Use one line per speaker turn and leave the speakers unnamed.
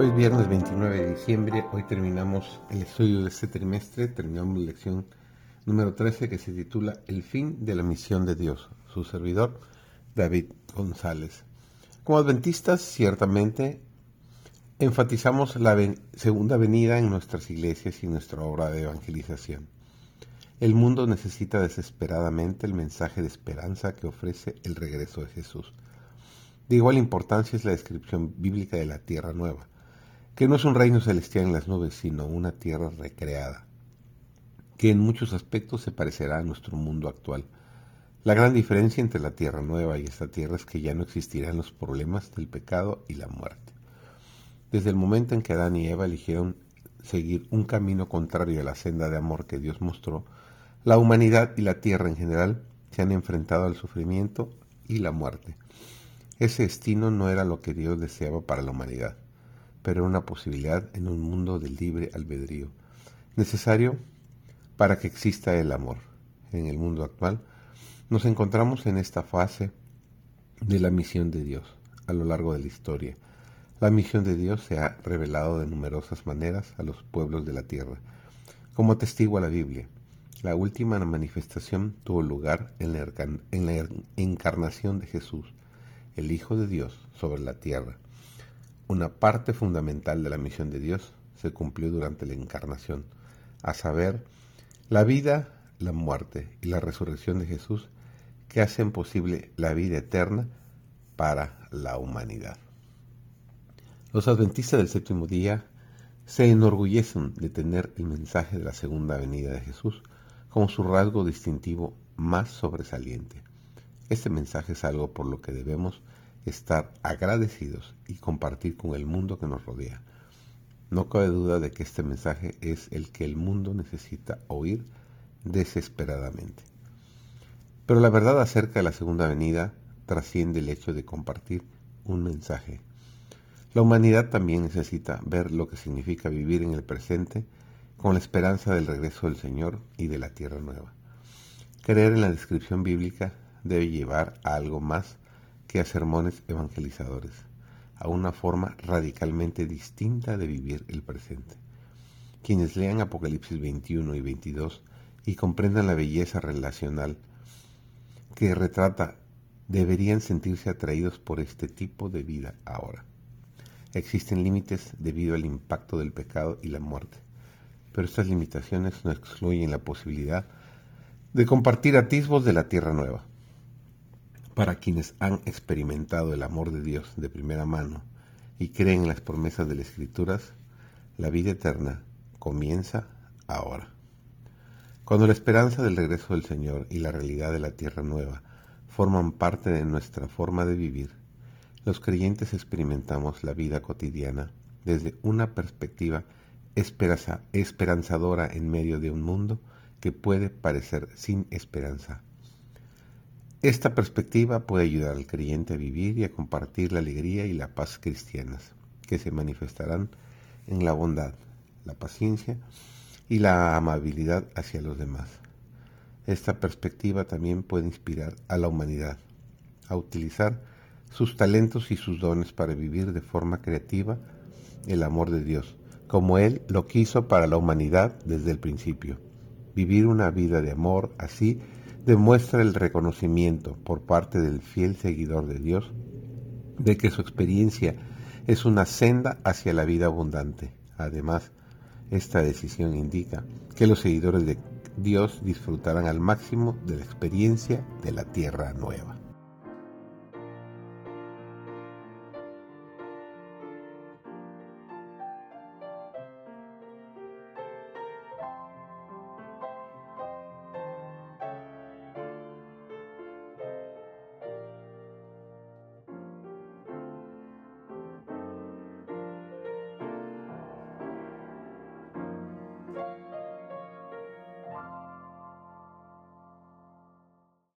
Hoy es viernes 29 de diciembre, hoy terminamos el estudio de este trimestre, terminamos la lección número 13 que se titula El fin de la misión de Dios, su servidor David González. Como adventistas, ciertamente enfatizamos la segunda venida en nuestras iglesias y nuestra obra de evangelización. El mundo necesita desesperadamente el mensaje de esperanza que ofrece el regreso de Jesús. De igual importancia es la descripción bíblica de la tierra nueva que no es un reino celestial en las nubes, sino una tierra recreada, que en muchos aspectos se parecerá a nuestro mundo actual. La gran diferencia entre la tierra nueva y esta tierra es que ya no existirán los problemas del pecado y la muerte. Desde el momento en que Adán y Eva eligieron seguir un camino contrario a la senda de amor que Dios mostró, la humanidad y la tierra en general se han enfrentado al sufrimiento y la muerte. Ese destino no era lo que Dios deseaba para la humanidad pero una posibilidad en un mundo de libre albedrío, necesario para que exista el amor. En el mundo actual nos encontramos en esta fase de la misión de Dios a lo largo de la historia. La misión de Dios se ha revelado de numerosas maneras a los pueblos de la tierra, como testigo a la Biblia. La última manifestación tuvo lugar en la encarnación de Jesús, el Hijo de Dios, sobre la tierra una parte fundamental de la misión de Dios se cumplió durante la encarnación, a saber, la vida, la muerte y la resurrección de Jesús que hacen posible la vida eterna para la humanidad. Los adventistas del séptimo día se enorgullecen de tener el mensaje de la segunda venida de Jesús como su rasgo distintivo más sobresaliente. Este mensaje es algo por lo que debemos estar agradecidos y compartir con el mundo que nos rodea. No cabe duda de que este mensaje es el que el mundo necesita oír desesperadamente. Pero la verdad acerca de la segunda venida trasciende el hecho de compartir un mensaje. La humanidad también necesita ver lo que significa vivir en el presente con la esperanza del regreso del Señor y de la tierra nueva. Creer en la descripción bíblica debe llevar a algo más que a sermones evangelizadores, a una forma radicalmente distinta de vivir el presente. Quienes lean Apocalipsis 21 y 22 y comprendan la belleza relacional que retrata deberían sentirse atraídos por este tipo de vida ahora. Existen límites debido al impacto del pecado y la muerte, pero estas limitaciones no excluyen la posibilidad de compartir atisbos de la tierra nueva. Para quienes han experimentado el amor de Dios de primera mano y creen en las promesas de las Escrituras, la vida eterna comienza ahora. Cuando la esperanza del regreso del Señor y la realidad de la tierra nueva forman parte de nuestra forma de vivir, los creyentes experimentamos la vida cotidiana desde una perspectiva esperanzadora en medio de un mundo que puede parecer sin esperanza esta perspectiva puede ayudar al creyente a vivir y a compartir la alegría y la paz cristianas, que se manifestarán en la bondad, la paciencia y la amabilidad hacia los demás. Esta perspectiva también puede inspirar a la humanidad a utilizar sus talentos y sus dones para vivir de forma creativa el amor de Dios, como Él lo quiso para la humanidad desde el principio. Vivir una vida de amor así demuestra el reconocimiento por parte del fiel seguidor de Dios de que su experiencia es una senda hacia la vida abundante. Además, esta decisión indica que los seguidores de Dios disfrutarán al máximo de la experiencia de la tierra nueva.